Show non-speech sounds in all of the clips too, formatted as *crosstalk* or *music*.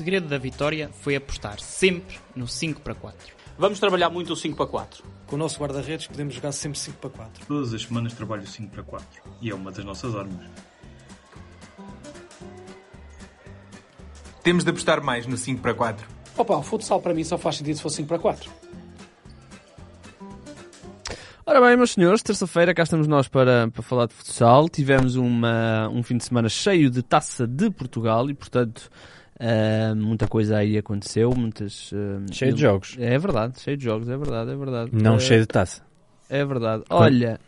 Segredo da vitória foi apostar sempre no 5 para 4. Vamos trabalhar muito o 5 para 4. Com o nosso guarda-redes podemos jogar sempre 5 para 4. Todas as semanas trabalho 5 para 4 e é uma das nossas armas. Temos de apostar mais no 5 para 4. Opa, o futsal para mim só faz sentido se for 5 para 4. Ora bem, meus senhores, terça-feira cá estamos nós para, para falar de futsal. Tivemos uma, um fim de semana cheio de taça de Portugal e, portanto, uh, muita coisa aí aconteceu. Muitas, uh, cheio de jogos. É verdade, cheio de jogos, é verdade, é verdade. Não uh, cheio de taça. É verdade. Olha,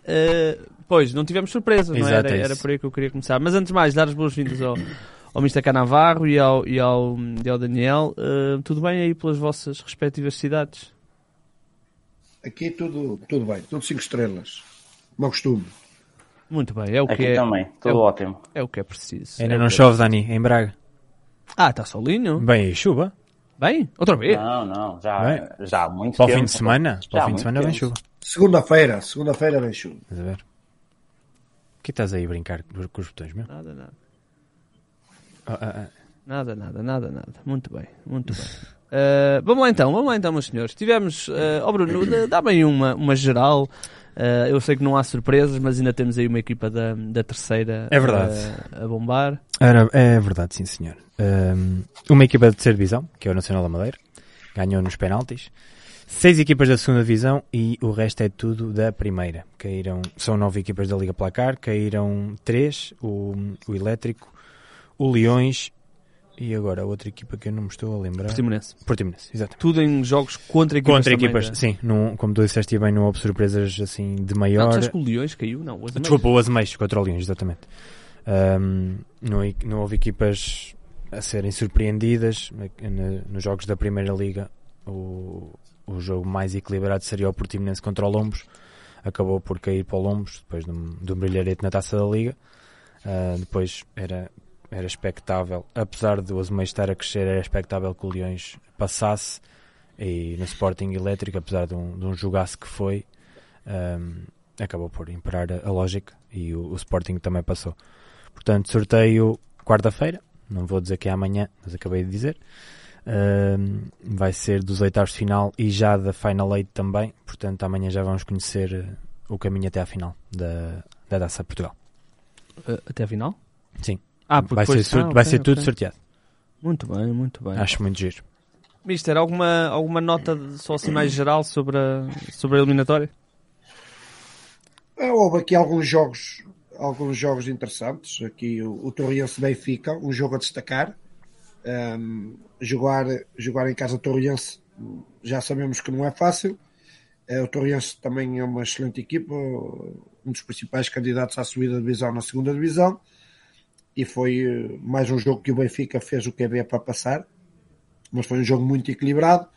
pois, não tivemos surpresa, não Exato, era? é Era por aí que eu queria começar. Mas antes de mais, dar as boas-vindas ao, ao Mr. Canavarro e ao, e ao, e ao Daniel. Uh, tudo bem aí pelas vossas respectivas cidades? Aqui tudo, tudo bem, tudo 5 estrelas. Como costume. Muito bem, é o que Aqui é. também, tudo é ótimo. É o que é preciso. Ainda É não que é chove, Dani, em Braga. Ah, está solinho? Bem, e chuva. Bem? Outra vez? Não, não, já, Bem, já há muito Para o tempo. fim de semana, para o fim de semana vem chuva. Segunda-feira, segunda-feira vem chuva. Estás a ver? O que estás aí a brincar com os botões, meu? Nada, nada. Ah, ah, ah. Nada, nada, nada, nada. Muito bem, muito bem. Uh, vamos lá então, vamos lá então, meus senhores. Tivemos, uh, oh Bruno, dá- dá-me aí uma, uma geral. Uh, eu sei que não há surpresas, mas ainda temos aí uma equipa da, da terceira É verdade. uh, a bombar. Era- é verdade, sim senhor. Ahm, uma equipa de terceira divisão, que é o Nacional da Madeira, ganhou nos penaltis. Seis equipas da segunda divisão e o resto é tudo da primeira. Caíram, são nove equipas da Liga Placar, caíram três, o, o Elétrico, o Leões e agora a outra equipa que eu não me estou a lembrar. Portimonense. Portimonense, exato. Tudo em jogos contra equipas. Contra também equipas, da- sim, não, como tu disseste bem, não houve surpresas assim de Não, maior. disseste que o Leões caiu? Não, o Azameiros. Desculpa, o Azemeixo contra o Leões, exatamente. Ahm, não, não houve equipas a serem surpreendidas nos jogos da Primeira Liga. O, o jogo mais equilibrado seria o Portimonense contra o Lombos. Acabou por cair para o Lombos depois de um, de um brilharete na taça da Liga. Ah, depois era, era expectável, apesar do Azemeixo estar a crescer, era expectável que o Leões passasse. E no Sporting Elétrico, apesar de um, de um jogaço que foi, ahm, acabou por imperar a, a lógica e o, o Sporting também passou. Portanto, sorteio quarta-feira, não vou dizer que é amanhã, mas acabei de dizer. Ahm, vai ser dos oitavos de final e já da Final Eight também. Portanto, amanhã já vamos conhecer eh, o caminho até à final da, da Taça Portugal. Uh, até a final? Sim. Ah, porque vai ser, ah, vai ok, ser tudo sorteado. Muito bem, muito bem. Acho muito giro. Mister, alguma, alguma nota de- só assim mais geral sobre a, sobre a eliminatória? Ah, Houve aqui alguns jogos, alguns jogos interessantes. Aqui o, o Torriense Benfica, um jogo a destacar. Ahm, jogar, jogar em casa Torriense já sabemos que não é fácil. Eh, o Torriense também é uma excelente equipa, um dos principais candidatos à subida de divisão na segunda divisão. E foi eh, mais um jogo que o Benfica fez o que havia para passar, mas foi um jogo muito equilibrado.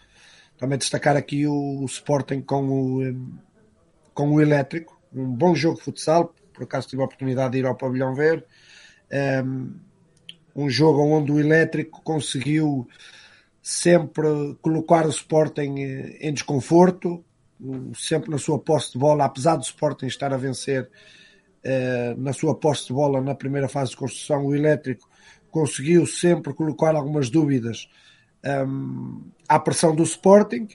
Também destacar aqui o, Sporting com o, eh, com o Elétrico, um bom jogo de futsal, por acaso tive a oportunidade de ir ao pavilhão ver, um, um jogo onde o Elétrico conseguiu sempre colocar o Sporting eh, em desconforto, sempre na sua posse de bola, apesar do Sporting estar a vencer na sua posse de bola na primeira fase de construção, o Elétrico conseguiu sempre colocar algumas dúvidas um, à pressão do Sporting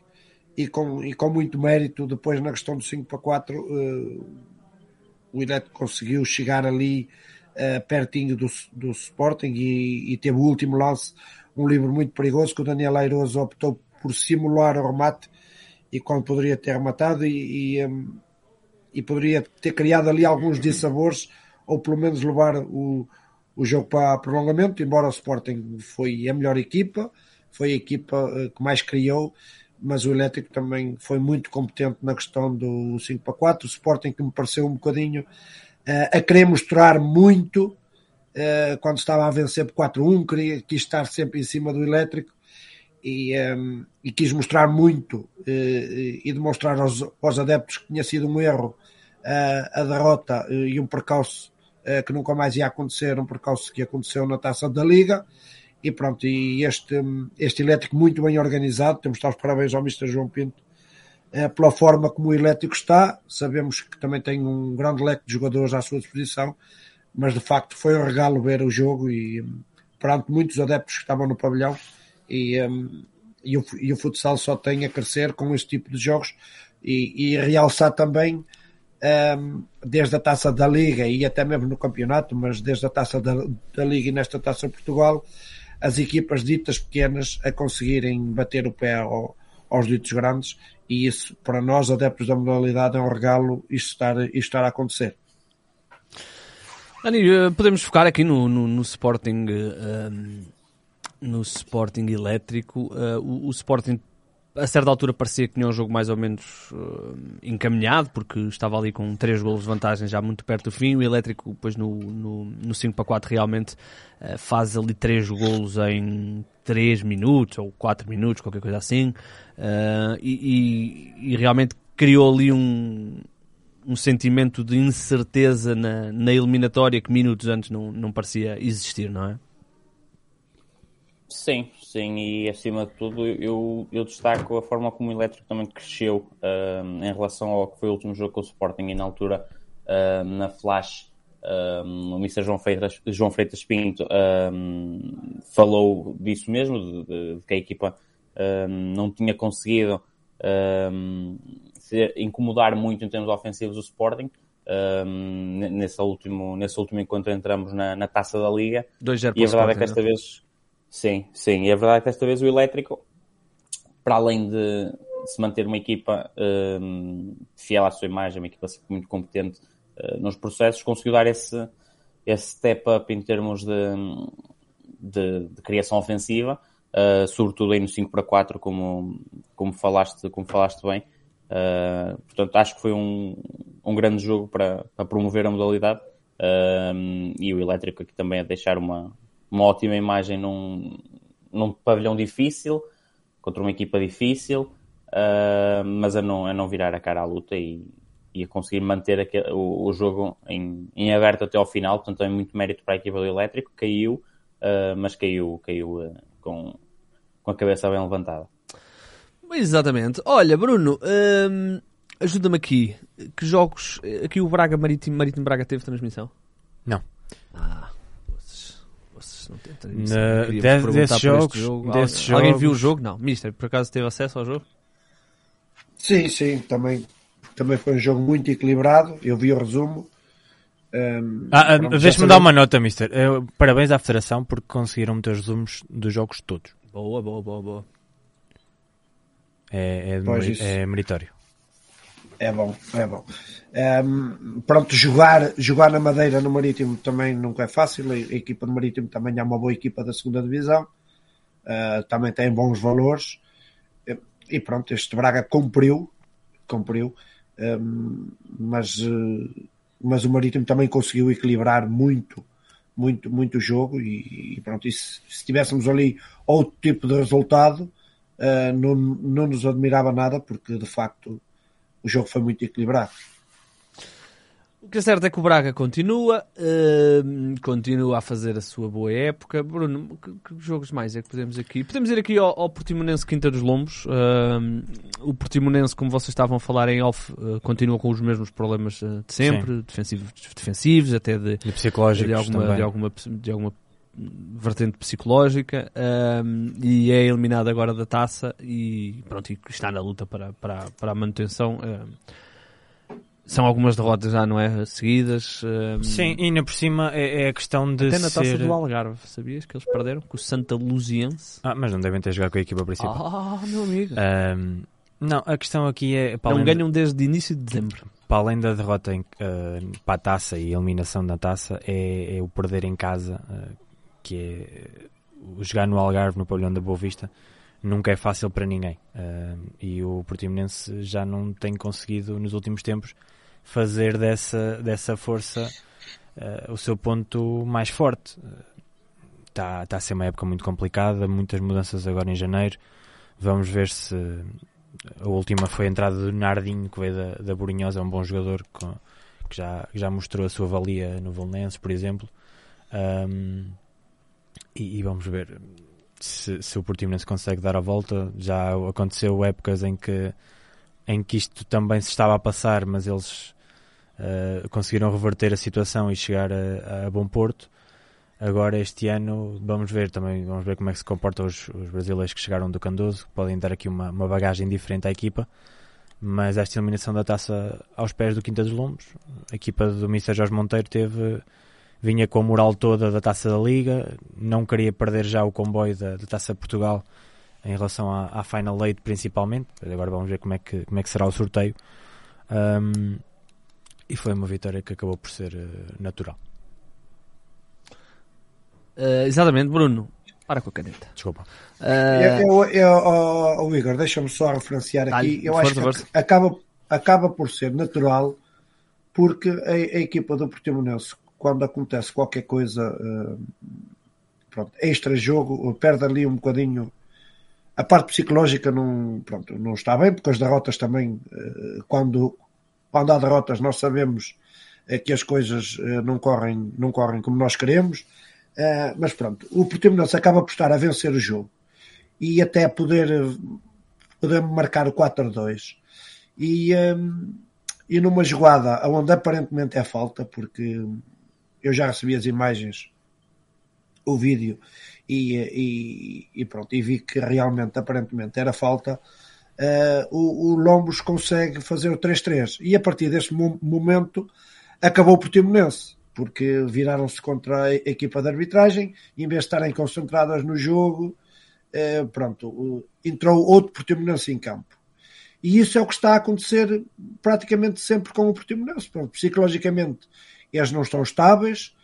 e com, e com muito mérito depois na questão do 5 para 4 eh, o Elétrico conseguiu chegar ali eh, pertinho do, do Sporting e, e teve o último lance um livro muito perigoso que o Daniel Airoso optou por simular o remate e quando poderia ter rematado e, e, um, e poderia ter criado ali alguns dissabores ou pelo menos levar o, o jogo para prolongamento, embora o Sporting foi a melhor equipa, foi a equipa uh, que mais criou, mas o Elétrico também foi muito competente na questão do 5 para 4, o Sporting que me pareceu um bocadinho uh, a querer mostrar muito uh, quando estava a vencer por 4-1, queria, quis estar sempre em cima do elétrico e, um, e quis mostrar muito e demonstrar aos, aos, adeptos que tinha sido um erro a derrota e um percalço que nunca mais ia acontecer, um percalço que aconteceu na taça da Liga e pronto, e este, este elétrico muito bem organizado, temos de dar os parabéns ao Mr. João Pinto eh, pela forma como o elétrico está, sabemos que também tem um grande leque de jogadores à sua disposição, mas de facto foi um regalo ver o jogo e perante muitos adeptos que estavam no pavilhão e, um, e, o, e o futsal só tem a crescer com este tipo de jogos e, e realçar também um, desde a taça da Liga e até mesmo no campeonato, mas desde a taça da, da Liga e nesta taça de Portugal, as equipas ditas pequenas a conseguirem bater o pé ao, aos ditos grandes e isso para nós adeptos da modalidade é um regalo isto estar, isto estar a acontecer. Dani, eh, podemos focar aqui no, no, no Sporting eh, no Sporting elétrico. Uh, o, o, Sporting a certa altura parecia que tinha um jogo mais ou menos uh, encaminhado, porque estava ali com 3 golos de vantagem já muito perto do fim. O Elétrico, depois no, no, no 5 para 4, realmente uh, faz ali 3 golos em 3 minutos ou 4 minutos, qualquer coisa assim. E, e, e, realmente criou ali um, um sentimento de incerteza na, na eliminatória que minutos antes não, não parecia existir, não é? Sim, sim, e acima de tudo eu, eu destaco a forma como o Elétrico também cresceu uh, em relação ao que foi o último jogo com o Sporting e na altura uh, na Flash o Mr. João Freitas, João Freitas Pinto falou disso mesmo, de, de, de que a equipa não tinha conseguido ser, incomodar muito em termos ofensivos o Sporting. nesse, último, nesse último encontro entramos na, na taça da Liga e a verdade é que esta vez Sim, sim. E a verdade é que desta vez o elétrico, para além de se manter uma equipa um, fiel à sua imagem, uma equipa muito competente uh, nos processos, conseguiu dar esse, esse step up em termos de, de, de criação ofensiva, uh, sobretudo aí no 5 para 4, como, como, falaste, como falaste bem. Uh, portanto, acho que foi um, um grande jogo para, para promover a modalidade. Uh, e o elétrico aqui também a deixar uma, uma ótima imagem num, num pavilhão difícil, contra uma equipa difícil, uh, mas a não, a não virar a cara à luta e, e a conseguir manter aquele, o, o, jogo em, em aberto até ao final. Portanto, tem muito mérito para a equipa do Elétrico. Caiu, uh, mas caiu, caiu uh, com, com a cabeça bem levantada. Exatamente. Olha, Bruno, hum, ajuda-me aqui. Que jogos. Aqui o Braga Marítimo, Marítimo Braga teve transmissão? Não. Ah não tem Na, desse jogo, Alguém jogos... viu o jogo? Não. Mister, por acaso teve acesso ao jogo? Sim, sim, também, também foi um jogo muito equilibrado. Eu vi o resumo. Um, ah, ah Deixa-me dar uma nota, Mister. Eu, parabéns à Federação porque conseguiram meter os resumos dos jogos todos. Boa, boa, boa, boa. É, é, é meritório. É bom, é bom. Um, pronto, jogar, jogar na Madeira no Marítimo também nunca é fácil. A, equipa do Marítimo também é uma boa equipa da segunda Divisão, uh, também tem bons valores. E pronto, este Braga cumpriu, cumpriu, um, mas, uh, mas o Marítimo também conseguiu equilibrar muito, muito, muito o jogo. E, e pronto, e se, se, tivéssemos ali outro tipo de resultado, uh, não, não nos admirava nada, porque de facto o jogo foi muito equilibrado. O que é certo é que o Braga continua, uh, continua a fazer a sua boa época. Bruno, que, que jogos mais é que podemos aqui? Podemos ir aqui ao, ao Portimonense Quinta dos Lombos. Uh, o Portimonense, como vocês estavam a falar em off, uh, continua com os mesmos problemas de sempre, defensivos, defensivos, até de, e psicológicos de alguma, também. de alguma, de alguma vertente psicológica um, e é eliminado agora da taça e pronto, e está na luta para, para, para a manutenção. Um, são algumas derrotas já, não é? Seguidas. Um, Sim, e ainda por cima é, é a questão de até na taça ser... do Algarve, sabias que eles perderam com o Santa Luziense? Ah, mas não devem ter jogado com a equipa principal. Ah, meu amigo. não, a questão aqui é... Não ganham de... desde início de dezembro. Para além da derrota em, uh, para a taça e a eliminação da taça, é, é o perder em casa... Uh, que é jogar no Algarve, no pavilhão da Boa Vista, nunca é fácil para ninguém. Uh, e o Portimonense já não tem conseguido, nos últimos tempos, fazer dessa, dessa força eh, o seu ponto mais forte. Está tá a ser uma época muito complicada, muitas mudanças agora em janeiro. Vamos ver se a última foi a entrada do Nardinho, que veio da, da Borinhosa, é um bom jogador com- que já, já mostrou a sua valia no Volnense, por exemplo. Ahm, e, e vamos ver se, se o Portimonense consegue dar a volta. Já aconteceu épocas em que, em que isto também se estava a passar, mas eles ah, conseguiram reverter a situação e chegar a, a bom porto. Agora este ano vamos ver também, vamos ver como é que se comportam os, os brasileiros que chegaram do Candoso, podem dar aqui uma, uma bagagem diferente à equipa. Mas esta eliminação da taça aos pés do Quinta dos Lombos, a equipa do Mr. Jorge Monteiro teve, vinha com a moral toda da taça da Liga, não queria perder já o comboio da, da taça de Portugal em relação à, à Final Eight principalmente. Agora vamos ver como é que, como é que será o sorteio. Ahm, e foi uma vitória que acabou por ser eh, natural. Eh, exatamente, Bruno. Para com a caneta. Desculpa. Eh, Eu, eu, eu, oh, oh, Igor, deixa-me só referenciar aqui. Eu acho que acaba, acaba por ser natural porque a, a equipa do Portimonense, quando acontece qualquer coisa eh, pronto, extra jogo, perde ali um bocadinho. A parte psicológica não, pronto, não está bem, porque as derrotas também, eh, quando, quando há derrotas, nós sabemos eh, que as coisas não correm, não correm como nós queremos. Mas pronto, o Portimonense acaba por estar a vencer o jogo e até poder, poder marcar o 4-2. E, e numa jogada onde aparentemente é falta, porque eu já recebi as imagens, o vídeo, e, e, e pronto, e vi que realmente, aparentemente, era falta. eh, o, o Lombos consegue fazer o 3-3 e a partir desse mo- momento acabou o Portimonense porque viraram-se contra a equipa de arbitragem e em vez de estarem concentradas no jogo eh, pronto, o- entrou outro Portimonense em campo. E isso é o que está a acontecer praticamente sempre com o Portimonense. Psicologicamente eles não estão estáveis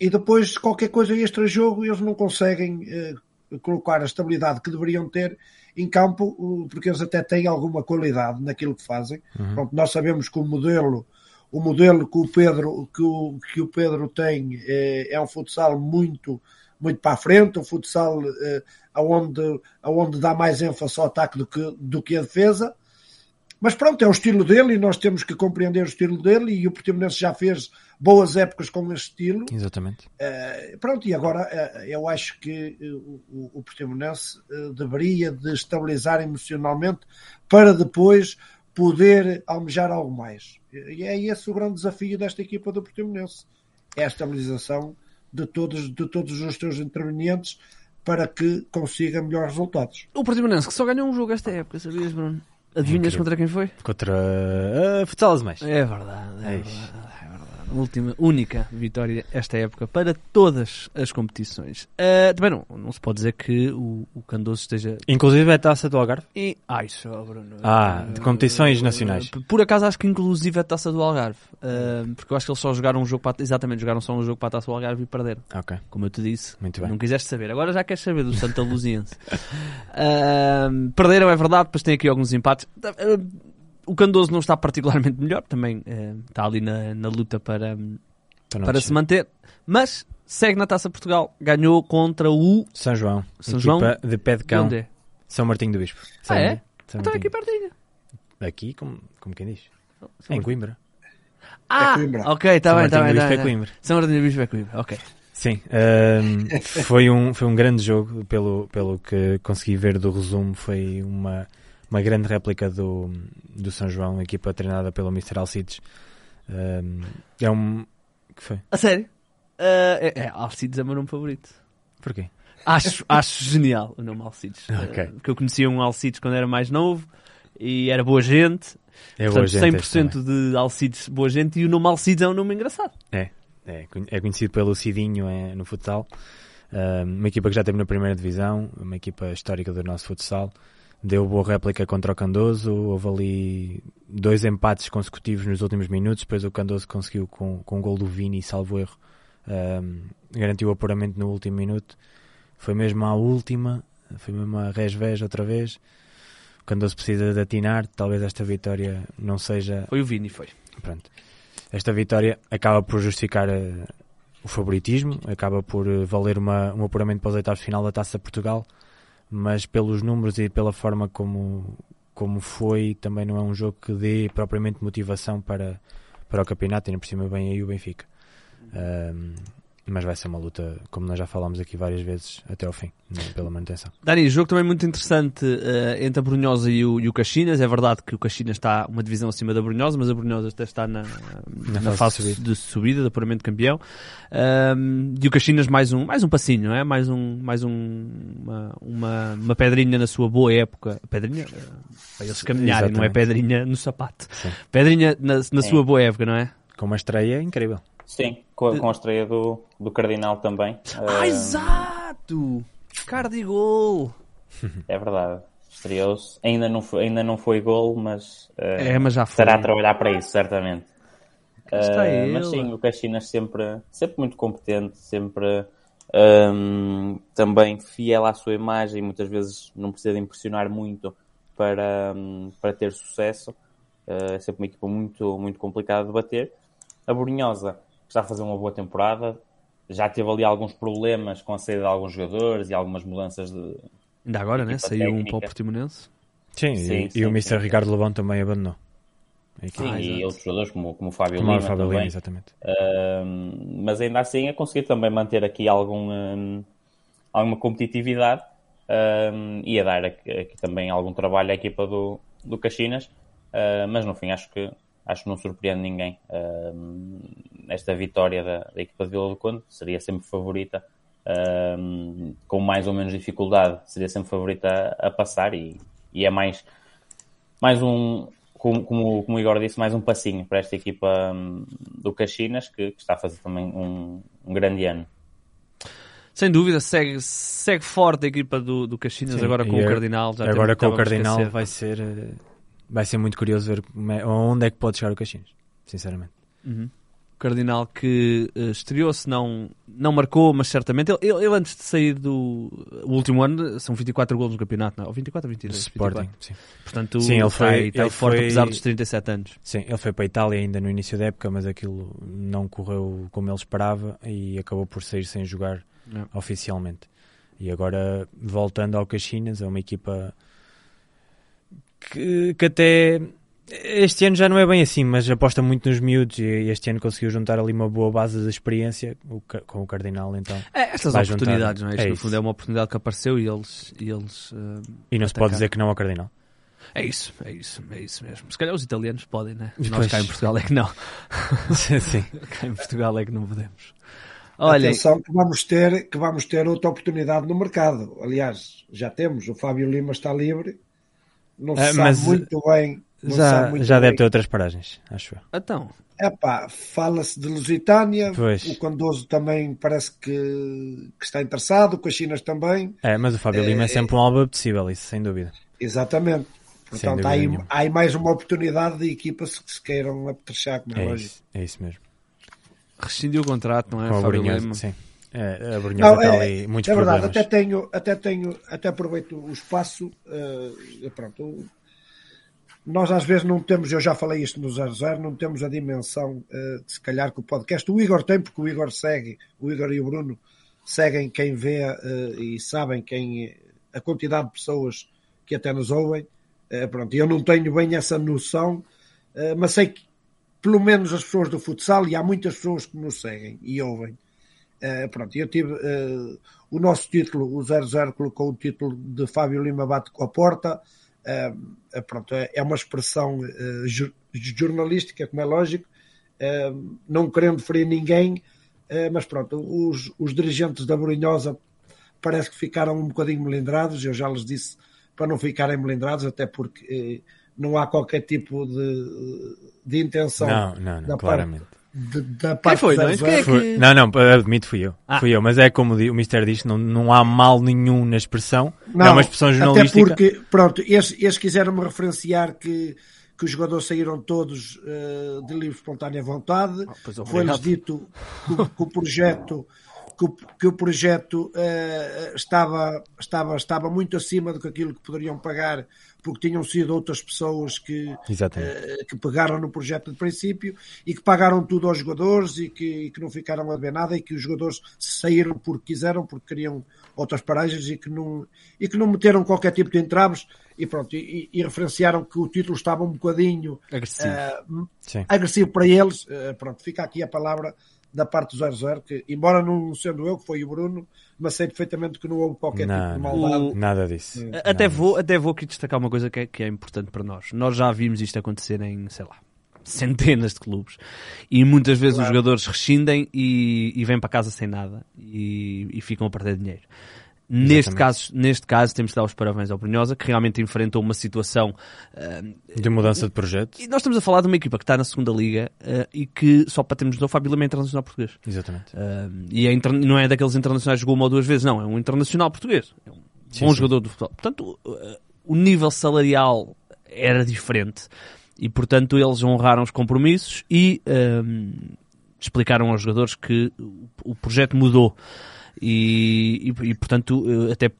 e depois qualquer coisa extra-jogo eles não conseguem eh, colocar a estabilidade que deveriam ter em campo porque eles até têm alguma qualidade naquilo que fazem. Pronto, nós sabemos que o modelo o modelo que o Pedro que o, que o Pedro tem eh, é um futsal muito muito para a frente, um futsal eh, aonde, aonde dá mais ênfase ao ataque do que, do que a defesa. Mas pronto, é o estilo dele e nós temos que compreender o estilo dele e o Portimonense já fez boas épocas com esse estilo. Exatamente. Eh, pronto, e agora eh, eu acho que eh, o, o- Portimonense deveria de estabilizar emocionalmente para depois poder almejar algo mais. E é esse o grande desafio desta equipa do Portimonense. É a estabilização de todos, de todos os seus intervenientes para que consiga melhores resultados. o Portimonense que só ganhou um jogo esta época, sabias, Bruno? Adivinhas Incrível. contra quem foi? Contra uh, Futsal Azemais. É verdade, é é verdade. Última, única vitória esta época para todas as competições. Ah, também não, não se pode dizer que o, o Candoso esteja. Inclusive é a taça do Algarve. E... Ai, só, Bruno. Ah, de competições nacionais. P- Por acaso acho que inclusive a taça do Algarve. Ah, porque eu acho que eles só jogaram um jogo para Exatamente, jogaram só um jogo para a taça do Algarve e perderam. Ok. Como eu te disse. Muito bem. Não quiseste saber. Agora já queres saber do Santa Luziense. *laughs* Ah, perderam, é verdade, depois tem aqui alguns empates. Ah, o Candoso não está particularmente melhor, também ah, está ali na, na luta para, para deixa. se manter, mas segue na Taça Portugal. Ganhou contra o São João. São João? de pé de de cão. onde é? São Martinho do Bispo. Ah, é? São Então é aqui Martinho. pertinho. Aqui, como, como quem diz. São É em. Coimbra. Ah, Coimbra. ok, está São bem, está Martinho bem. do tá Bispo é bem. Coimbra. São Martinho do Bispo é Coimbra, ok. Sim, ahm, foi, um, foi um grande jogo, pelo, pelo que consegui ver do resumo, foi uma, uma grande réplica do, do São João, equipa treinada pelo Mr. Alcides. É um... que foi? A sério? Ah, é, é, Alcides é o meu nome favorito. Porquê? Acho, acho genial o nome Alcides. *laughs* Ok. Ah, porque eu conhecia um Alcides quando era mais novo e era boa gente. É Portanto, boa gente este 100% de Alcides boa gente e o nome Alcides é um nome engraçado. É, é, é conhecido pelo Cidinho é, no futsal. Ahm, uma equipa que já teve na primeira divisão, uma equipa histórica do nosso futsal. Deu boa réplica contra o Candoso. Houve ali dois empates consecutivos nos últimos minutos. Depois o Candoso conseguiu, com, com o gol do Vini, salvo erro, ahm, garantiu o apuramento no último minuto. Foi mesmo à última, foi mesmo a resvés outra vez. O Candoso precisa de atinar. Talvez esta vitória não seja Foi o Vini, foi. pronto. Esta vitória acaba por justificar eh, o favoritismo, acaba por eh, valer uma, um apuramento para os oitavos de final da Taça de Portugal, mas pelos números e pela forma como, como foi, também não é um jogo que dê propriamente motivação para, para o campeonato, e ainda por cima bem aí o Benfica. Ahm, mas vai ser uma luta, como nós já falámos aqui várias vezes, até ao fim, né, pela manutenção. Dani, jogo também muito interessante eh, entre a Brunhosa e o, e o Caxinas. É verdade que o Caxinas está uma divisão acima da Brunhosa, mas a Brunhosa até está na, na, fase fase de de subida, de apuramento de campeão. Ahm, e o Caxinas mais um, mais um passinho, não é? Mais, um, mais um, uma, uma, uma pedrinha na sua boa época. Pedrinha? eh, Para eles caminharem, não é Exatamente. pedrinha no sapato. Sim. Pedrinha na, na sua boa época, não é? Com uma estreia incrível. Sim, com a, com a estreia do, do Cardinal também. Ah, Eh, exato! Cardigol! É verdade. Estreou-se. Ainda não foi, ainda não foi gol, mas, eh, É, mas já foi. estará a trabalhar para isso, certamente. está Eh, mas sim, o Caxinas sempre, sempre muito competente, sempre ehm, também fiel à sua imagem, muitas vezes não precisa de impressionar muito para, hum, para ter sucesso. Eh, é sempre uma equipa muito, muito complicada de bater. A Borinhosa está a fazer uma boa temporada, já teve ali alguns problemas com a saída de alguns jogadores e algumas mudanças de, Ainda agora, né? Saiu um técnica. para o Portimonense. Sim, Sim, e, sim, e o Mr. sim. Ricardo Lebão também abandonou. Sim, Ah, e outros jogadores como, como o Fábio Como o Lima Fábio também. Lima, exatamente. Ahm, mas ainda assim a conseguir também manter aqui algum, ahm, alguma competitividade ahm, e a dar aqui, aqui também algum trabalho à equipa do, do Caxinas. Ah, mas no fim acho que, acho que não surpreende ninguém. Esta vitória da, da equipa de Vila do Conde seria sempre favorita. com mais ou menos dificuldade, seria sempre favorita a, a passar e, e é mais, mais um, como, como, como o Igor disse, mais um passinho para esta equipa hum, do Caxinas, que, que está a fazer também um, um grande ano. Sem dúvida, segue, segue forte a equipa do, do Caxinas Sim, agora com o é- Cardinal. Já Agora com o Cardinal esquecer. vai ser, eh, vai ser muito curioso ver é- onde é que pode chegar o Caxinas, sinceramente. Uhum. O Cardinal que eh, estreou-se, não, não marcou, mas certamente. Ele, ele- ele antes de sair do último ano, são 24 golos no campeonato, não? Ou 24 ou 22? Sporting, 24. sim. Portanto, Sim, ele está foi- está ele forte foi- apesar dos 37 anos. Sim, ele foi para a Itália ainda no início da época, mas aquilo não correu como ele esperava e acabou por sair sem jogar Não. oficialmente. E agora, voltando ao Caxinas, é uma equipa que, que até este ano já não é bem assim, mas aposta muito nos miúdos e este ano conseguiu juntar ali uma boa base de experiência com o Cardinal, então. É, estas Vai juntar. oportunidades, não é? Isto, É no fundo, é uma oportunidade que apareceu e eles. E eles eh, E não se pode dizer que não ao Cardinal. é isso, é isso, é isso mesmo. Se calhar os italianos podem, né? Nós cá em Portugal é que não. *laughs* *laughs* sim. cá em Portugal é que não podemos. Olha, Atenção que vamos, ter, que vamos ter outra oportunidade no mercado. Aliás, já temos. O Fábio Lima está livre. Não se Ah, sabe mas muito bem. não se sabe Já, muito já deve bem. ter outras paragens, acho eu. então, Epá, fala-se de Lusitânia. Pois. O Condoso também parece que, que está interessado. O Caxinas também. É, mas o Fábio Lima é sempre um alvo apetecível, isso sem dúvida. Exatamente. Portanto, dúvida há aí, há aí mais uma oportunidade de equipas que se queiram apetrechar, como é, É lógico. isso, é isso mesmo. rescindiu o contrato, não é? Fábio Lima? sim. É, a Brunhosa Não, está é, ali muitos é verdade, problemas. até tenho, até tenho, até aproveito o espaço. eh, pronto, nós às vezes não temos, eu já falei isto no 00, não temos a dimensão, eh, se calhar, que o podcast. O Igor tem, porque o Igor segue, o Igor e o Bruno seguem quem vê eh, e sabem quem a quantidade de pessoas que até nos ouvem. Eh, pronto, eu não tenho bem essa noção, mas sei que pelo menos as pessoas do futsal, e há muitas pessoas que nos seguem e ouvem. Eh, pronto, eu tive eh, o nosso título, o 00 colocou o título de Fábio Lima bate com a porta. Eh, pronto, é, é uma expressão ju- jornalística, como é lógico, não querendo ferir ninguém, mas pronto, os, os dirigentes da Borinhosa parece que ficaram um bocadinho melindrados. Eu já lhes disse para não ficarem melindrados, até porque não há qualquer tipo de, de intenção Não, não, da não, parte- claramente. de- da parte foi, do não é? 00. Quem é que- Foi- Não, não, admito, fui eu. Ah. Fui eu, mas é como o Mister diz, não, não há mal nenhum na expressão. Não, é uma expressão jornalística. Até porque, pronto, eles, eles quiseram-me referenciar que, que os jogadores saíram todos eh, de livre espontânea vontade. pois Foi-lhes dito que, que o projeto que o, que o projeto eh, estava, estava, estava muito acima do que aquilo que poderiam pagar, porque tinham sido outras pessoas que, eh, que pegaram no projeto de princípio e que pagaram tudo aos jogadores e que, e que não ficaram a ver nada e que os jogadores saíram porque quiseram, porque queriam outras paragens e que não, e que não meteram qualquer tipo de entraves e pronto, e, e referenciaram que o título estava um bocadinho Agressivo. Sim. agressivo para eles. Pronto, fica aqui a palavra da parte do 00, que embora não sendo eu, que foi o Bruno, mas sei perfeitamente que não houve qualquer tipo Não, de não. maldade. Nada disso. Até Nada vou, até vou aqui destacar uma coisa que é, que é importante para nós. Nós já vimos isto acontecer em, sei lá, centenas de clubes e muitas vezes os Claro. jogadores rescindem e, e vêm para casa sem nada e, e ficam a perder dinheiro. Neste caso, neste caso, temos de dar os parabéns ao Brunhosa, que realmente enfrentou uma situação ah, De mudança de projeto. e nós estamos a falar de uma equipa que está na segunda liga ah, e que, só para termos noção, Fábio Lima é internacional português. Exatamente. Ah, e é inter- não é daqueles internacionais que jogou uma ou duas vezes, não, é um internacional português. É um Sim, bom sim. jogador do futebol. Portanto, o, nível salarial era diferente e, portanto, eles honraram os compromissos e explicaram aos jogadores que o projeto mudou e, e, e, portanto, eh, até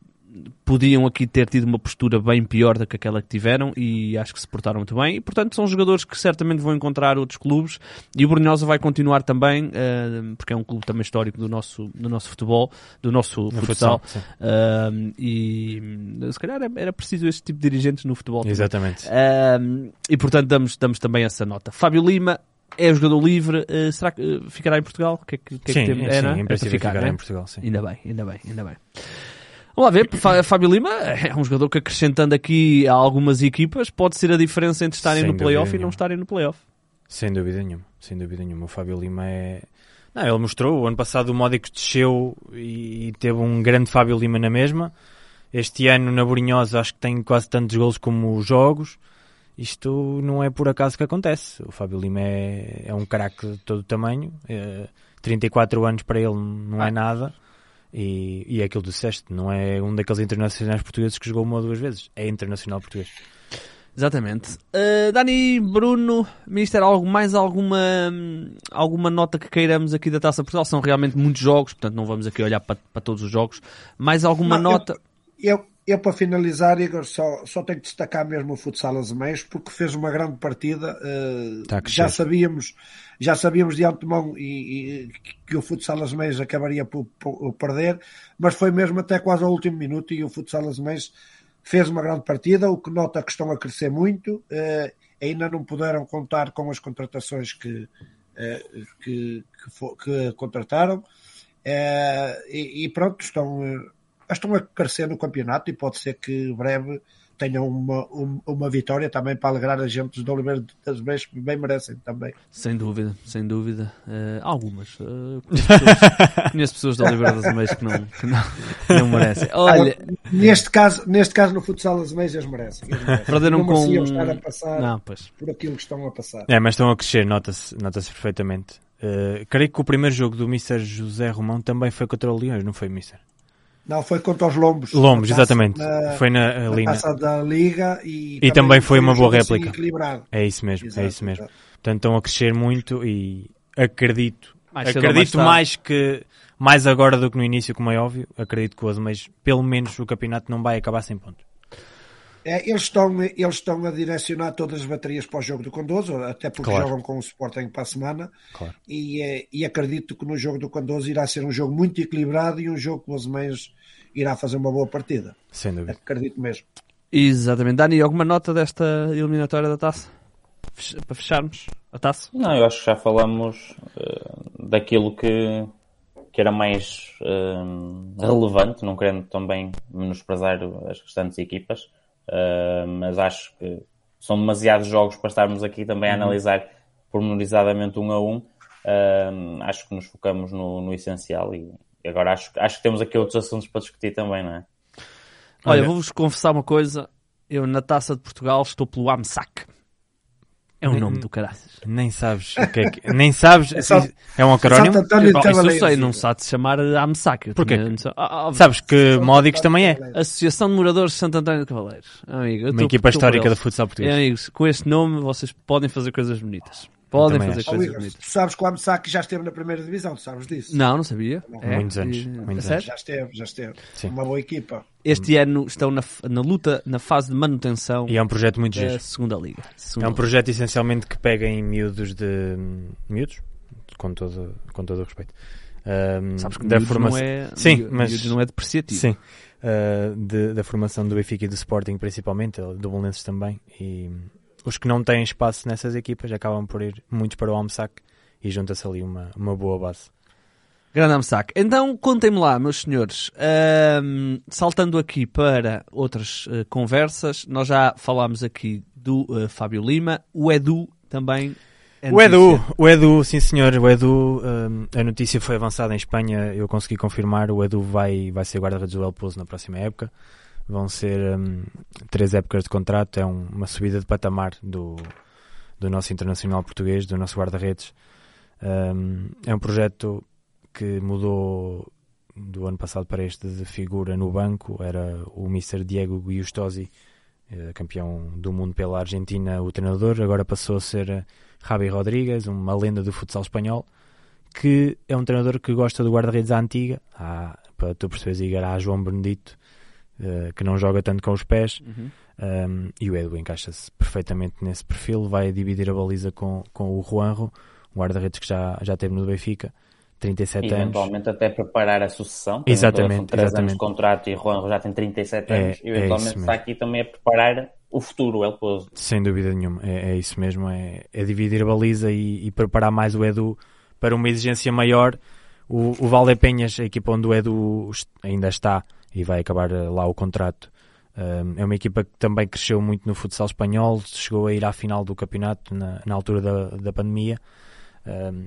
podiam aqui ter tido uma postura bem pior do que aquela que tiveram e acho que se portaram muito bem e portanto são jogadores que certamente vão encontrar outros clubes e o Brunhosa vai continuar também eh, porque é um clube também histórico do nosso, do nosso futebol do nosso No futsal. Um, e se calhar era, era preciso este tipo de dirigentes no futebol. também. Exatamente. Um, e portanto damos, damos também essa nota. Fábio Lima é jogador livre. uh, será que uh, ficará em Portugal? Que é que, que, é sim, que sim, é, não é? em É para princípio ficar, ficará em Portugal, sim. Ainda bem, ainda bem, ainda bem. Vamos lá ver, Fá- Fábio Lima é um jogador que acrescentando aqui a algumas equipas pode ser a diferença entre estarem Sem no playoff e não estarem no playoff. Sem dúvida nenhuma. Sem dúvida nenhuma. O Fábio Lima é. Não, ele mostrou. O ano passado o Módicos desceu e teve um grande Fábio Lima na mesma. Este ano na Borinhosa acho que tem quase tantos golos como os jogos. Isto não é por acaso que acontece. O Fábio Lima é, é um craque de todo o tamanho. É, 34 anos para ele não é nada. E, e é aquilo que disseste, não é um daqueles internacionais portugueses que jogou uma ou duas vezes. É internacional português. Exatamente. Uh, Dani, Bruno, Ministério, algo, mais alguma, alguma nota que queiramos aqui da Taça Portugal? São realmente muitos jogos, portanto não vamos aqui olhar para, para todos os jogos. Mais alguma Não, nota? Eu, eu, para finalizar, Igor, só, só tenho que destacar mesmo o Futsal Azemeiros, porque fez uma grande partida. crescer. já sabíamos, já sabíamos de antemão e, e que o Futsal Azemeiros acabaria por, por perder, mas foi mesmo até quase ao último minuto e o Futsal Azemeiros fez uma grande partida, o que nota que estão a crescer muito. eh, ainda não puderam contar com as contratações que, eh, que, que, que contrataram. E, e pronto, estão, estão a crescer no campeonato e pode ser que breve tenham uma, um- uma vitória também para alegrar a gente do Oliveira das Meias, que bem merecem também. Sem dúvida, sem dúvida. Uh, algumas. Uh, conheço, pessoas, *laughs* conheço pessoas da Oliveira das Meias que não, que não, que não merecem. Olha, Neste caso, neste caso no futsal as meias merecem. eles merecem. perderam não com. mereciam estar a passar Não, pois. por aquilo que estão a passar. É, mas estão a crescer, nota-se nota perfeitamente. Uh, creio que o primeiro jogo do Mr. José Romão também foi contra o Leões, não foi, Mr.? Não, foi contra os Lombos. Lombos, taça- exatamente. na- foi na, na ali na- taça da Liga e, E também foi uma um boa assim réplica. equilibrado. É isso mesmo, é Exato, isso mesmo. exato. Portanto, estão a crescer muito e acredito, Mais acredito mais que, mais agora do que no início, como é óbvio, acredito que o Azemeiros, pelo menos o campeonato não vai acabar sem pontos. É, eles, estão, eles estão a direcionar todas as baterias para o jogo do Condoso, até porque Claro. jogam com o Sporting para a semana. Claro. E, eh, e acredito que no jogo do Condoso irá ser um jogo muito equilibrado e um jogo que o Azemeiros irá fazer uma boa partida. Sem dúvida. Acredito mesmo. Exatamente. Dani, alguma nota desta eliminatória da taça? Para fecharmos a taça? Não, eu acho que já falamos eh, daquilo que, que era mais eh, relevante, não querendo também menosprezar as restantes equipas, eh, mas acho que são demasiados jogos para estarmos aqui também a analisar pormenorizadamente um a um. Acho que nos focamos no, no essencial e agora acho, acho que temos aqui outros assuntos para discutir também, não é? Olha, Olha- vou-vos confessar uma coisa. Eu na taça de Portugal estou pelo AMSAC. É o Nem- nome do caraças. Nem sabes o que é que... Nem sabes... É só- é um acrónimo? Santo António de Oh, isso eu sei, não sabe se chamar AMSAC. Porquê? tinha noção- Ah, ah, Sabes que Módicos também é. Associação de Moradores de Santo António de Cavaleiros. Amigo, eu Uma equipa histórica do futsal É, português. amigos, com este nome vocês podem fazer coisas bonitas. Podem fazer acho. Coisas bonitas. tu sabes que o Amsac já esteve na primeira divisão, tu sabes disso? Não, não sabia. Não. Muitos anos, E- muitos a sério? Já esteve, já esteve. Sim. Uma boa equipa. Este ano estão na, na luta, na fase de manutenção E é um projeto muito da giro. segunda liga. Segunda É um liga. projeto essencialmente que pega em miúdos de. miúdos? Com todo, com todo o respeito. Ahm, Sabes que da formação. não é, Sim, miúdos mas- não é depreciativo. Sim. Uh, de- da formação do Benfica e do Sporting, principalmente, do Belenenses também. E os que não têm espaço nessas equipas acabam por ir muitos para o Almsac e junta-se ali uma, uma boa base. Grande Amsac. Então, contem-me lá, meus senhores, ahm, saltando aqui para outras eh, conversas, nós já falámos aqui do eh, Fábio Lima, o Edu também. é O Edu, o Edu, sim senhor, o Edu, um, a notícia foi avançada em Espanha, eu consegui confirmar, o Edu vai, vai ser guarda-redes do El Pozo na próxima época. Vão ser um, três épocas de contrato, é um- uma subida de patamar do, do nosso internacional português, do nosso guarda-redes. Um, é um projeto que mudou do ano passado para este de figura no banco, era o Mr. Diego Giustosi, eh, campeão do mundo pela Argentina, o treinador, agora passou a ser eh, Javi Rodrigues, uma lenda do futsal espanhol, que é um treinador que gosta do guarda-redes à antiga, há, para tu perceberes, Igor, há João Benedito, eh, que não joga tanto com os pés, Uhum. um, e o Edu encaixa-se perfeitamente nesse perfil, vai dividir a baliza com, com o Juanjo, um guarda-redes que já, já teve no Benfica, 37 E anos. eventualmente até preparar a sucessão. Exatamente, São 3 anos de contrato e Juan já tem 37 É, anos. E é eventualmente isso está aqui também a preparar o futuro, o El Pozo. Sem dúvida nenhuma, é, é isso mesmo, é, é dividir a baliza e, e preparar mais o Edu para uma exigência maior. O, o Valdepenhas, a equipa onde o Edu ainda está e vai acabar eh, lá o contrato, é uma equipa que também cresceu muito no futsal espanhol, chegou a ir à final do campeonato na, na altura da, da pandemia.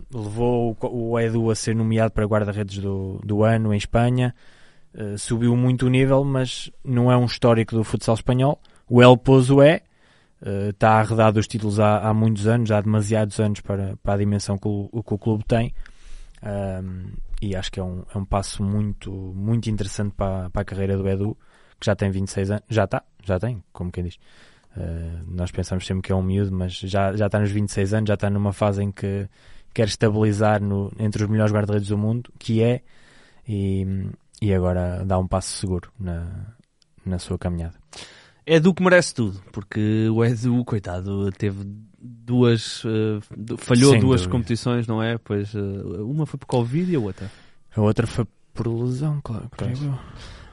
Levou o, o Edu a ser nomeado para guarda-redes do, do ano em Espanha. Uh, subiu muito o nível, mas não é um histórico do futsal espanhol. O El Pozo é, está arredado os títulos há, há muitos anos, há demasiados anos para, para a dimensão que o, que o clube tem. Um, e acho que é um, é um passo muito, muito interessante para, para a carreira do Edu, que já tem 26 anos. Já está, já tem, como quem diz. Uh, nós pensamos sempre que é um miúdo, mas já, já está nos 26 anos, já está numa fase em que quer estabilizar no, entre os melhores guarda-redes do mundo, que é, e, e agora dá um passo seguro na, na sua caminhada. Edu que merece tudo, porque o Edu, coitado, teve duas. eh, du- falhou Sem duas dúvida. competições, não é? Pois eh, uma foi por Covid e a outra. A outra foi por lesão, claro, creio eu.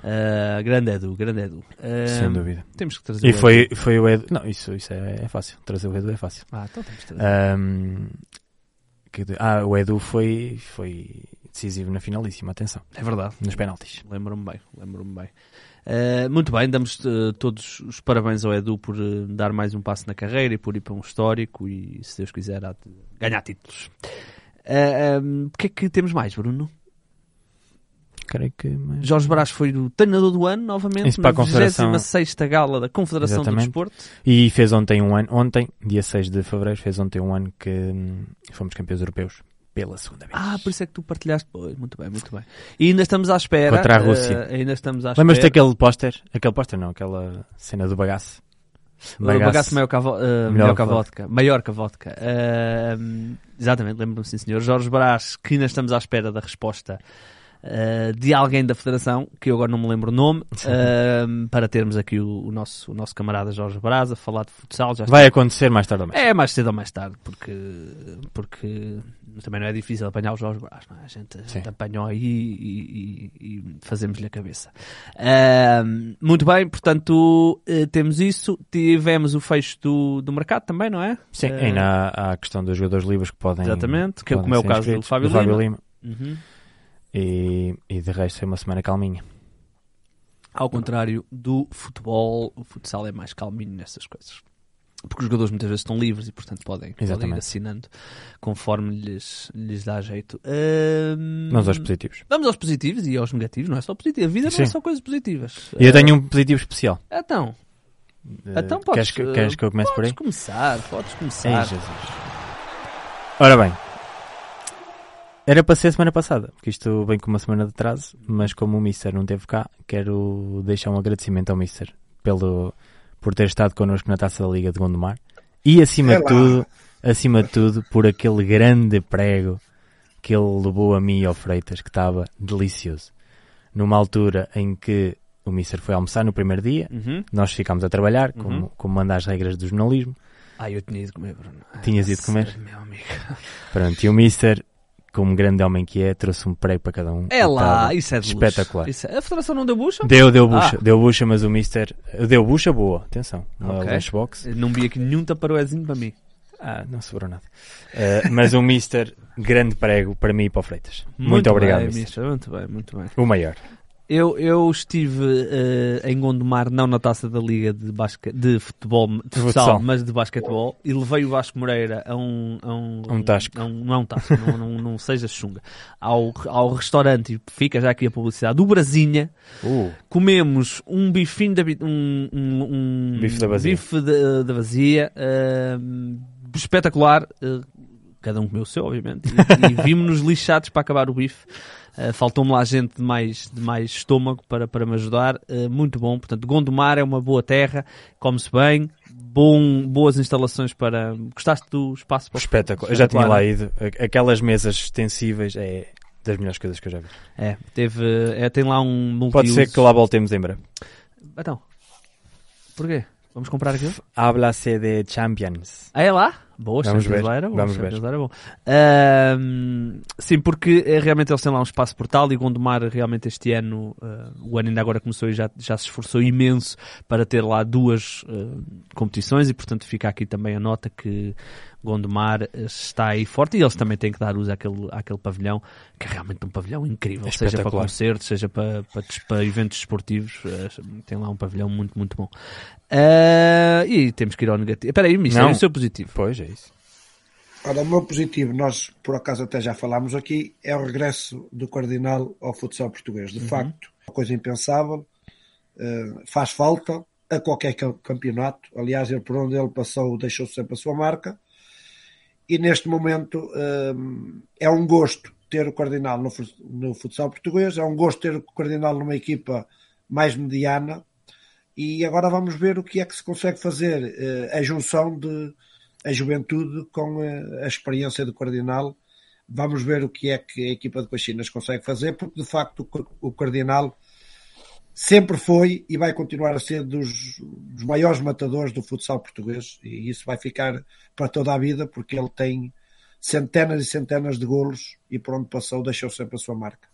Ah, grande Edu, grande Edu. Ah, Sem dúvida. Temos que trazer E o foi, Edu. foi o Edu. Não, isso, isso é, é fácil. Trazer o Edu é fácil. Ah, então temos que trazer. Ahm, que ah, o Edu foi, foi decisivo na finalíssima, atenção. É verdade. Nos penaltis. Lembro-me bem, lembro-me bem. Uh, muito bem, damos uh, todos os parabéns ao Edu por uh, dar mais um passo na carreira e por ir para um histórico e, se Deus quiser, ganhar títulos. Uh, um, o que é que temos mais, Bruno? Creio que. mas- Jorge Brás foi o treinador do ano, novamente, Isso na a Confederação- 26 gala da Confederação Exatamente. do Desporto. E fez ontem um ano, ontem, dia 6 de fevereiro, fez ontem um ano que hum, fomos campeões europeus pela segunda vez. Ah, por isso é que tu partilhaste. Pois, muito bem, muito bem. E ainda estamos à espera. Contra a Rússia. uh, ainda estamos à Lembras-te daquele póster? Aquele póster não, aquela cena do bagaço. O bagaço maior que a, vo- uh, melhor que a vodka. Maior que a vodka. Uh, exatamente, lembro-me sim, senhor. Jorge Brás, que ainda estamos à espera da resposta uh, de alguém da Federação, que eu agora não me lembro o nome, uh, para termos aqui o, o nosso, o nosso camarada Jorge Brás a falar de futsal. Já Vai acontecer mais tarde ou mais. é mais cedo ou mais tarde, porque, porque também não é difícil apanhar o Jorge Brás, não é? A gente, a gente apanhou aí e, e- e fazemos-lhe a cabeça. Ahm, muito bem, portanto, eh, temos isso. Tivemos o fecho do, do mercado também, não é? Sim, Eh, ainda há, há a questão dos jogadores livres que podem. Exatamente, que é podem como é o caso do inscritos, Fábio Lima. Lima. uhum. E, e de resto foi uma semana calminha. Ao contrário do futebol, o futsal é mais calminho nessas coisas. Porque os jogadores muitas vezes estão livres e, portanto, podem, podem ir assinando conforme lhes, lhes dá jeito. Ahm, Vamos aos positivos. Vamos aos positivos e aos negativos, não é só positivo. A vida não é Sim. só coisas positivas. E eu Ah, tenho um positivo especial. Então, Eh, então podes, queres, que, queres que eu comece por aí? podes começar, podes Ei, começar. Jesus. Ora bem, era para ser semana passada, porque isto vem com uma semana de atraso, mas como o Mister não esteve cá, quero deixar um agradecimento ao Mister pelo, por ter estado connosco na taça da Liga de Gondomar e acima É de tudo, acima de tudo, por aquele grande prego que ele levou a mim e ao Freitas, que estava delicioso. Numa altura em que o Mister foi almoçar no primeiro dia, Uhum. nós ficámos a trabalhar, Uhum. como, como manda as regras do jornalismo. Ah, eu tinha ido comer, Bruno. Tinhas ido comer? Meu amigo. Pronto, e o Mister, como grande homem que é, trouxe um prego para cada um. É lá, isso é de espetacular. Isso é- A Federação não deu bucha? Deu, deu bucha, Ah. deu bucha, mas o Mister deu bucha boa, atenção, uma Ok. lunchbox. Não vi aqui nenhum taparoezinho para mim. Ah, não sobrou nada. Eh, mas o Mister, grande prego para mim e para o Freitas. Muito, obrigado, bem. Mister. Muito bem, muito bem. O maior. Eu, eu estive eh, em Gondomar, não na taça da Liga de, de futebol, de futsal, futsal. mas de basquetebol, e levei o Vasco Moreira a um. A um, Um tasco. um- não é um tasco, não, não, não seja chunga. Ao, ao restaurante, e fica já aqui a publicidade, do Brasinha, Uh, comemos um bifinho da, um, um, um Bife da vazia. bife da, da vazia, eh, espetacular. eh, cada um comeu o seu, obviamente, e, e vimos-nos lixados para acabar o bife. Eh, Faltou-me lá gente de mais, de mais estômago para, para me ajudar. Eh, muito bom. Portanto, Gondomar é uma boa terra, come-se bem, bom, boas instalações para. Gostaste do espaço para espetacular. Eu já tinha lá ido. Aquelas mesas extensíveis é das melhores coisas que eu já vi. É, teve, é, tem lá um multiuso. Pode ser que lá voltemos em breve. Então, porquê? Vamos comprar aquilo? Habla-se de Champions. Ah, é lá? Boa, Vamos Champions ver, lá era bom. vamos Champions ver. lá era bom. Sim, porque eh, realmente eles têm lá um espaço portal e Gondomar realmente este ano, eh, o ano ainda agora começou e já, já se esforçou imenso para ter lá duas eh, competições e portanto fica aqui também a nota que Gondomar eh, está aí forte e eles também têm que dar uso àquele, àquele pavilhão, que é realmente um pavilhão incrível, É seja para concertos, seja para, para, para eventos esportivos, eh, tem lá um pavilhão muito, muito bom. Ah, e temos que ir ao negativo. Espera aí, Mister, Não. o seu positivo? Pois, é isso. Ora, o meu positivo, nós por acaso até já falámos aqui, é o regresso do Cardinal ao futsal português. De facto, uma coisa impensável, eh, faz falta a qualquer ca- campeonato. Aliás, ele por onde ele passou deixou sempre a sua marca. E neste momento eh, é um gosto ter o Cardinal no, fu- no futsal português, é um gosto ter o Cardinal numa equipa mais mediana. E agora vamos ver o que é que se consegue fazer, eh, a junção de a juventude com eh, a experiência do Cardinal. Vamos ver o que é que a equipa de Cochinas consegue fazer, porque de facto o Cardinal sempre foi e vai continuar a ser dos, dos maiores matadores do futsal português e isso vai ficar para toda a vida porque ele tem centenas e centenas de golos e por onde passou deixou sempre a sua marca.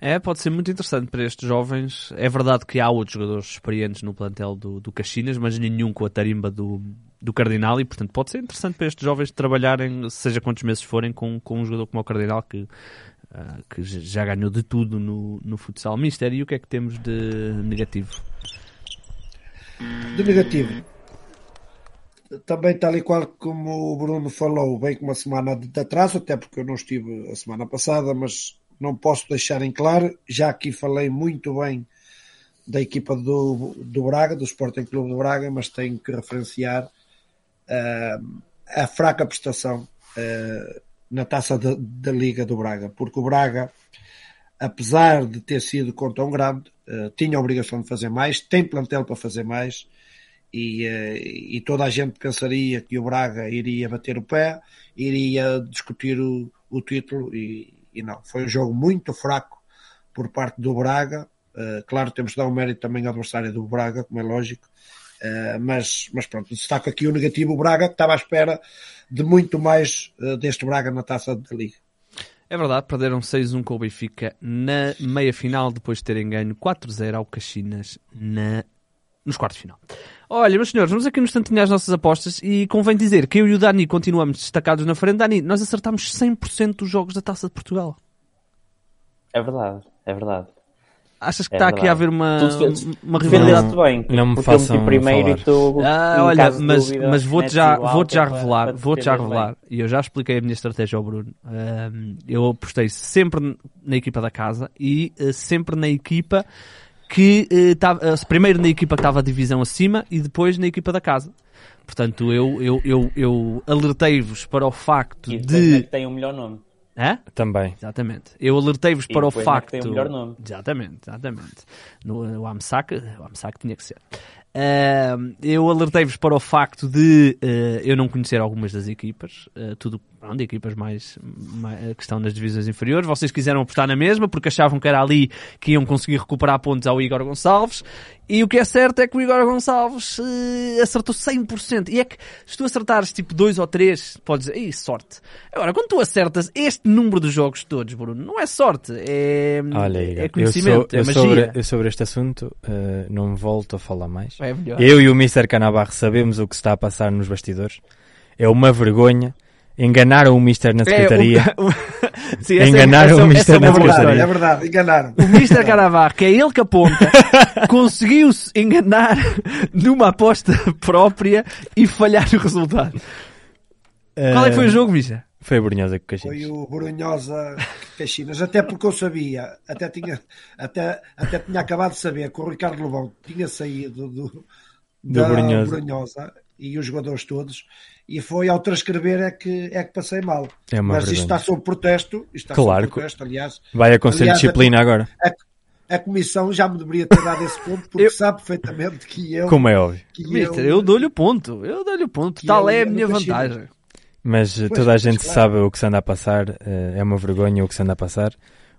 É, pode ser muito interessante para estes jovens. É verdade que há outros jogadores experientes no plantel do, do Caxinas, mas nenhum com a tarimba do, do Cardinal e, portanto, pode ser interessante para estes jovens trabalharem, seja quantos meses forem, com, com um jogador como o Cardinal que, ah, que já ganhou de tudo no, no futsal. Mister, e o que é que temos de negativo? De negativo, também tal e qual como o Bruno falou, bem com uma semana de atraso, até porque eu não estive a semana passada, mas não posso deixar em claro, já aqui falei muito bem da equipa do, do Braga, do Sporting Clube do Braga, mas tenho que referenciar ah, a fraca prestação ah, na taça da, Liga do Braga, porque o Braga, apesar de ter sido com tão grande, ah, tinha a obrigação de fazer mais, tem plantel para fazer mais, e, eh, e toda a gente pensaria que o Braga iria bater o pé, iria discutir o, o título e, e não. Foi um jogo muito fraco por parte do Braga. Eh, claro, temos de dar um mérito também ao adversário do Braga, como é lógico. Eh, mas, mas pronto, destaco aqui o negativo. O Braga que estava à espera de muito mais eh, deste Braga na taça da Liga. É verdade, perderam 6-1 com o Benfica na meia-final, depois de terem ganho 4-0 ao Caxinas na... nos quartos de final. Olha, meus senhores, vamos aqui no instantinho às nossas apostas e convém dizer que eu e o Dani continuamos destacados na frente. Dani, nós acertámos 100% dos jogos da Taça de Portugal. É verdade, é verdade. Achas que É está aqui a verdade. haver uma, Tu defe- uma rivalidade? bem, Não me porque eu façam primeiro falar. e tu, Ah, olha, mas, dúvida, mas vou-te já, vou-te já revelar, vou-te já revelar, e eu já expliquei a minha estratégia ao Bruno. Ahm, eu apostei sempre na equipa da casa e eh, sempre na equipa que estava, primeiro na equipa que estava a divisão acima e depois na equipa da casa. Portanto, eu, eu, eu, eu alertei-vos para o facto E de. que tem o melhor nome. Hã? Também. Exatamente. Eu alertei-vos para o facto. tem o melhor nome. Exatamente, exatamente. No, o AMSAC, o AMSAC tinha que ser. Ah, eu alertei-vos para o facto de ah, eu não conhecer algumas das equipas, ah, tudo pronto, de equipas mais, mais que estão nas divisões inferiores. Vocês quiseram apostar na mesma porque achavam que era ali que iam conseguir recuperar pontos ao Igor Gonçalves. E o que é certo é que o Igor Gonçalves ah, acertou 100%. E é que se tu acertares tipo 2 ou 3, podes dizer, Ih, sorte. Agora, quando tu acertas este número de jogos todos, Bruno, não é sorte, é, Olha, Igor, é conhecimento, eu, sou, é eu magia. sobre, eu sobre este assunto eh, não volto a falar mais. É. Eu e o Mr. Canabarro sabemos o que está a passar nos bastidores. É uma vergonha. Enganaram o *laughs* Mr. na secretaria. É, o- Sim, é- Enganaram é- o é Mister uma na É verdade, história. é verdade, enganaram. O Mr. Canavarro, que é ele que aponta, *laughs* conseguiu-se enganar numa aposta própria e falhar no resultado. Qual é que foi o jogo, Misha? Foi a Brunhosa com Foi o Brunhosa Caxinas, até porque eu sabia, até tinha, até, até tinha acabado de saber que o Ricardo Lobão tinha saído do, da Brunhosa. Brunhosa. E os jogadores todos, e foi ao transcrever é que, é que passei mal. É uma Mas isto está sob protesto, isto está Claro sob protesto, aliás. Vai a Conselho de Aliás, Disciplina agora. A comissão já me deveria ter dado esse ponto, porque Eu- sabe perfeitamente que eu. Como é óbvio. que Mister, eu dou-lhe o ponto. Eu dou-lhe o ponto. Que Tal eu- é a eu minha vantagem. Mas eh, Pois, toda a gente claro. sabe o que se anda a passar. eh, é uma vergonha o que se anda a passar.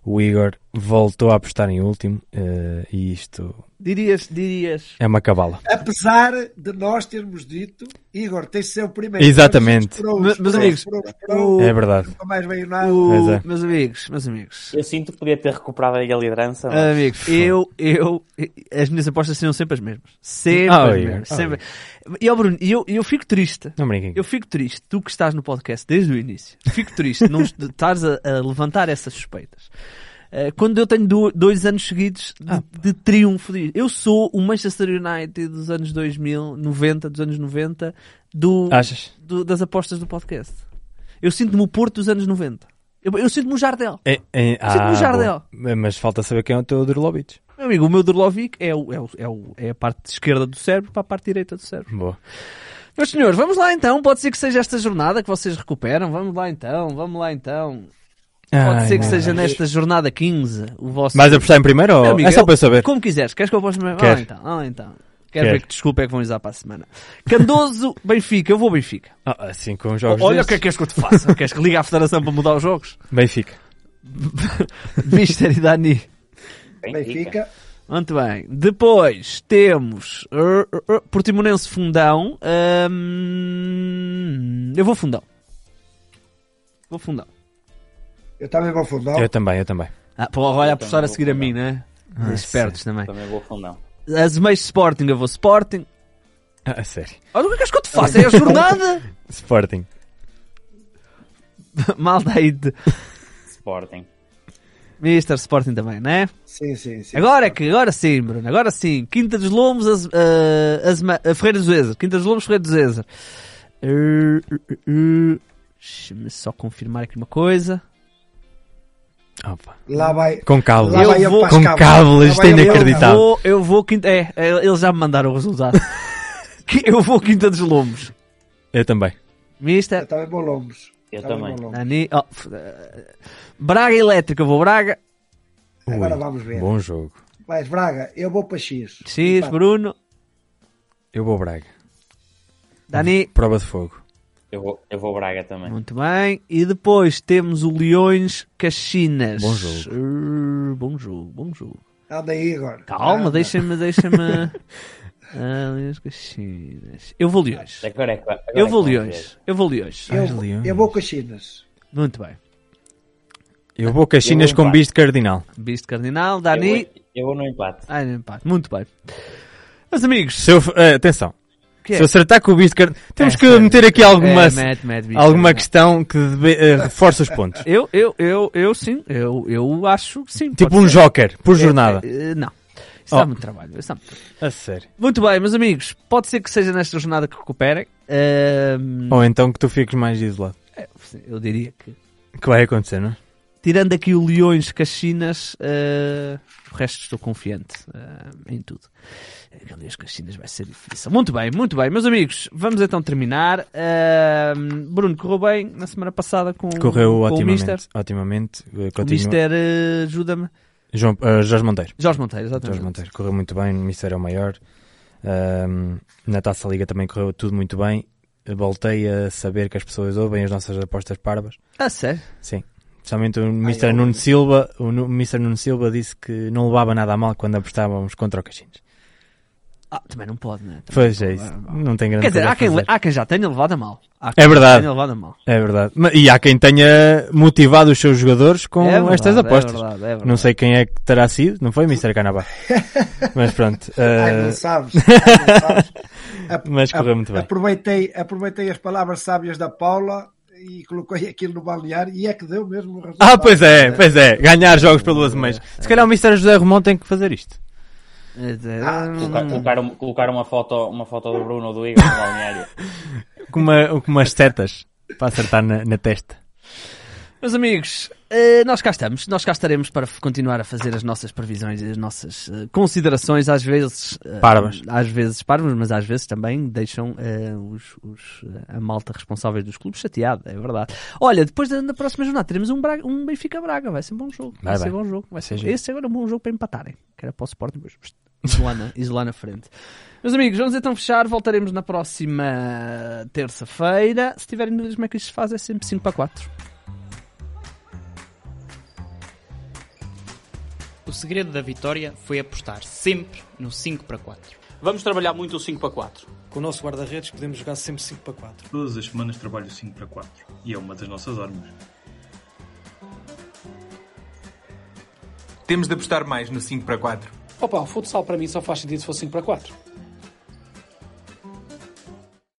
O Igor voltou a apostar em último eh, e isto Dirias, dirias. é uma cabala. Apesar de nós termos dito, Igor, tem de ser o primeiro. Exatamente. Mas, amigos, o- É verdade. Nunca mais veio nada. O- é. Meus amigos, meus amigos. Eu sinto que podia ter recuperado aí a liderança. mas- Amigos, eu, eu, as minhas apostas seriam sempre as mesmas. Sempre Ah, as mesmas. ah, sempre. E ó Bruno, e eu, eu fico triste. Não brinquem. Eu fico triste, tu que estás no podcast desde o início, fico triste não *laughs* est- estares a, a levantar essas suspeitas. Eh, quando eu tenho do- dois anos seguidos de, Ah, de triunfo, eu sou o Manchester United dos anos 2000, 90, dos anos 90, do, Achas? do- das apostas do podcast. Eu sinto-me o Porto dos anos 90. Eu, eu sinto-me o Jardel. É, é, Sinto-me no Jardel. boa. Mas falta saber quem é o teu Durlovic. Meu amigo, o meu Durlovic é, o, é, o, é, o- é a parte esquerda do cérebro para a parte direita do cérebro. Boa. Meus senhores, vamos lá então. Pode ser que seja esta jornada que vocês recuperam. Vamos lá então, vamos lá então. Pode Ai, ser que seja nesta jornada 15 o vosso. Vais apostar em primeiro ou Meu amigo, é só eu- para eu saber? Como quiseres. Queres que eu aposte primeiro? Quero. Ah, então. Ah, então. Quero Quero. ver que desculpa é que vão usar para a semana. Candoso, *laughs* Benfica. Eu vou Benfica. Ah, assim com os jogos Olha o que é destes. que queres que eu te faça. *laughs* queres que ligue à federação para mudar os jogos? Benfica. *laughs* Mister e Dani. Benfica. Muito bem. Depois temos uh, uh, uh, Portimonense Fundão. Hum, eu vou Fundão. Vou Fundão. Eu também vou fundar. Eu também, eu também. Ah, pô, olha a apostar a seguir a vou mim, né? Ah, Espertos também. Também vou fundão. Azemais Sporting, eu vou Sporting. Ah, a sério. Olha o que é que que eu te faço? É a jornada! *laughs* Sporting. *laughs* Malta aí de Sporting. Mister Sporting também, né? Sim, sim, sim. Agora é que, agora sim, Bruno, agora sim. Quinta dos Lomos, as, uh, Azema- uh, Ferreira do Zezer. Quinta dos Lomos, Ferreira do Zezer. Uh, uh, uh, Deixa-me só confirmar aqui uma coisa. Opa. Lá vai. Com cabo. Lá vai Eu vou- Com cabo, isto é inacreditável. Eu vou, eu vou quinta. É, é, eles já me mandaram o resultado. *laughs* Eu vou Quinta dos Lomos. Eu também. cabras. Eu Mister, também vou Lombos. Eu Também também. Lombos. Dani, oh, Braga Elétrica, eu vou Braga. Agora Ui, vamos ver. Bom jogo. Vais, Braga, eu vou para X. X. Bruno, Eu vou Braga. Dani. Prova de fogo. Eu vou, eu vou Braga também. Muito bem. E depois temos o Leões Caxinas. Bom jogo. Uh, bom jogo, bom jogo. Anda aí agora. Calma, deixa-me, deixa-me. *laughs* ah, Leões Caxinas. Eu vou Leões. Agora é agora Eu é vou que vamos Leões. Eu vou Leões. Ai, Eu, Leões. eu vou Caxinas. Muito bem. Eu vou Caxinas Eu vou com bicho de cardinal. Visto Cardinal, Eu Dani. vou, eu vou no empate. Ai, não empate. Muito bem. Meus amigos. Se eu, eh, atenção. É? Se eu acertar com o bicho de. Temos É, que sério. meter aqui alguma, É, mete, mete, Visto alguma questão que eh, reforça os pontos. *laughs* Eu, eu, eu, eu sim. Eu, eu acho que sim. Tipo um ser. joker por jornada. É, é, não. Isso dá Oh. muito trabalho. Isso dá muito trabalho. A sério. Muito bem, meus amigos. Pode ser que seja nesta jornada que recuperem. Ou então que tu fiques mais isolado. é, eu diria que. Que vai acontecer, não é? Tirando aqui o Leões Caxinas, ah, o resto estou confiante ah, em tudo. Aquele Leões Caxinas vai ser difícil. Muito bem, muito bem. Meus amigos, vamos então terminar. Ahm, Bruno, correu bem na semana passada com, Correu com o. Mister. Otimamente. eh, O. Mister ajuda-me. João, eh, Jorge Monteiro. Jorge Monteiro, exatamente. Jorge Monteiro. Correu muito bem. O Mister é o maior. Ahm, na Taça Liga também correu tudo muito bem. Voltei a saber que as pessoas ouvem as nossas apostas parvas. Ah, sério? Sim. Especialmente o Mr. Nuno Silva, o Mr. Nuno Silva disse que não levava nada a mal quando apostávamos contra o Caixinhos. Ah, também não pode, né? Também Pois não é isso. Não tem grande Quer dizer, há quem, há quem já tenha levado a mal. É verdade. a mal. É verdade. E há quem tenha motivado os seus jogadores com É verdade, estas é apostas. verdade, é verdade. Não sei quem é que terá sido, não foi Mr. Canabá. *laughs* Mas pronto. Ai, eh, não sabes. *laughs* Ai, não sabes. A- Mas correu a- muito bem. Aproveitei, aproveitei as palavras sábias da Paula e coloquei aquilo no balneário e é que deu mesmo o resultado. Ah, pois é, pois é. Ganhar jogos pelo azemais. Se calhar o Mr. José Romão tem que fazer isto. É, é, Ah, Colocar, colocar, um- colocar uma, foto, uma foto do Bruno ou do Igor no balneário. *laughs* Com, uma, com umas setas para acertar na, na testa. Meus amigos, eh, nós cá estamos. Nós cá estaremos para continuar a fazer as nossas previsões e as nossas eh, considerações, às vezes eh, Parvas. às vezes parvas, mas às vezes também deixam os, os, a malta responsável dos clubes chateada, é verdade. Olha, depois da, próxima jornada teremos um, Braga- um Benfica Braga, vai ser um bom jogo. Vai, Vai, ser bom jogo. Vai ser, esse agora é um bom jogo para empatarem, que era para o Sporting, mas pst, isolar na, isolar na frente. Meus amigos, vamos então fechar. Voltaremos na próxima terça-feira. Se tiverem dúvidas como é que isto se faz, é sempre 5 para 4. Segredo da vitória foi apostar sempre no 5 para 4. Vamos trabalhar muito o 5 para 4. Com o nosso guarda-redes podemos jogar sempre 5 para 4. Todas as semanas trabalho 5 para 4 e é uma das nossas armas. Temos de apostar mais no 5 para 4. Opa, o futsal para mim só faz sentido se for 5 para 4.